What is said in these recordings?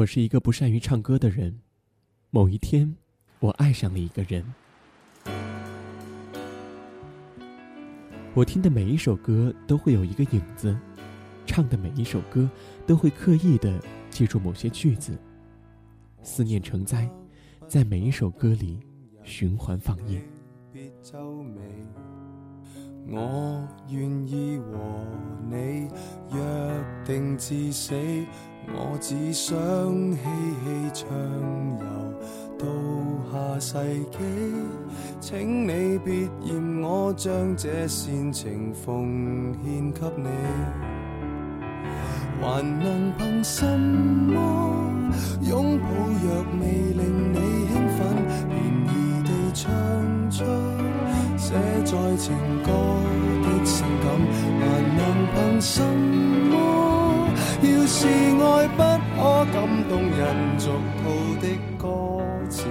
我是一个不善于唱歌的人。某一天，我爱上了一个人。我听的每一首歌都会有一个影子，唱的每一首歌都会刻意的记住某些句子。思念成灾，在每一首歌里循环放映。我愿意和你约定至死，我只想嬉戏畅游到下世纪，请你别嫌我将这煽情奉献给你，还能凭什么拥抱若未令你兴奋，便宜地唱出。写在情歌的性感，还能凭什么？要是爱不可感动人，俗套的歌词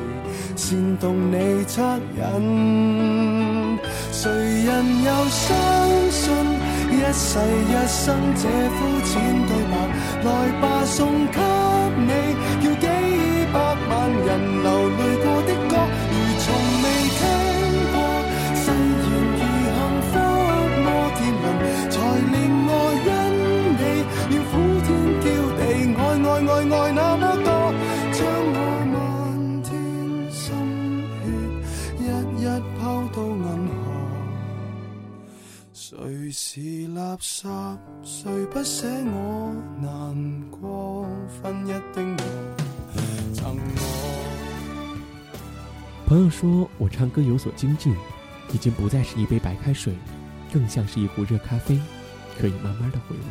煽动你恻隐，谁人又相信一世一生这肤浅对白？来吧，送给是垃圾，谁不舍我难过？分一丁赠我。朋友说我唱歌有所精进，已经不再是一杯白开水，更像是一壶热咖啡，可以慢慢的回味。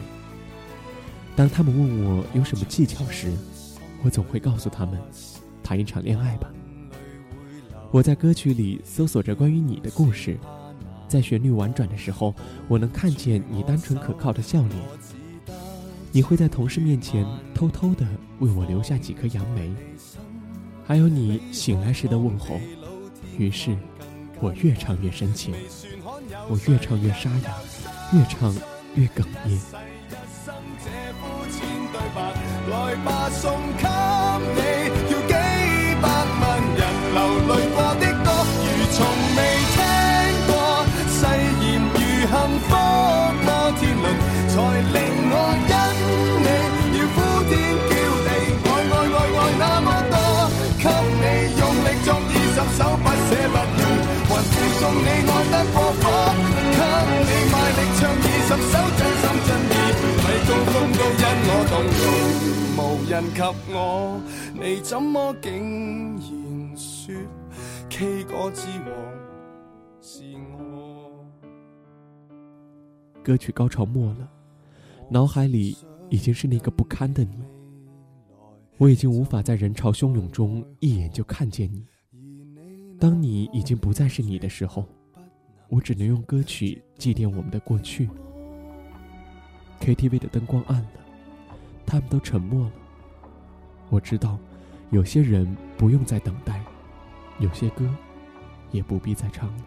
当他们问我有什么技巧时，我总会告诉他们：谈一场恋爱吧。我在歌曲里搜索着关于你的故事。在旋律婉转的时候，我能看见你单纯可靠的笑脸。你会在同事面前偷偷的为我留下几颗杨梅，还有你醒来时的问候。于是，我越唱越深情，我越唱越沙哑，越唱越哽咽。来吧，送给你，人及我，你怎么竟然说 K 歌之王是我？歌曲高潮没了，脑海里已经是那个不堪的你。我？已经无法在人潮汹涌中一眼就看见你。当你已经不再是你的时候，我？只能用歌曲祭奠我？们的过去。KTV 的灯光暗了，他们都沉默了。我知道有些人不用再等待有些歌也不必再唱了。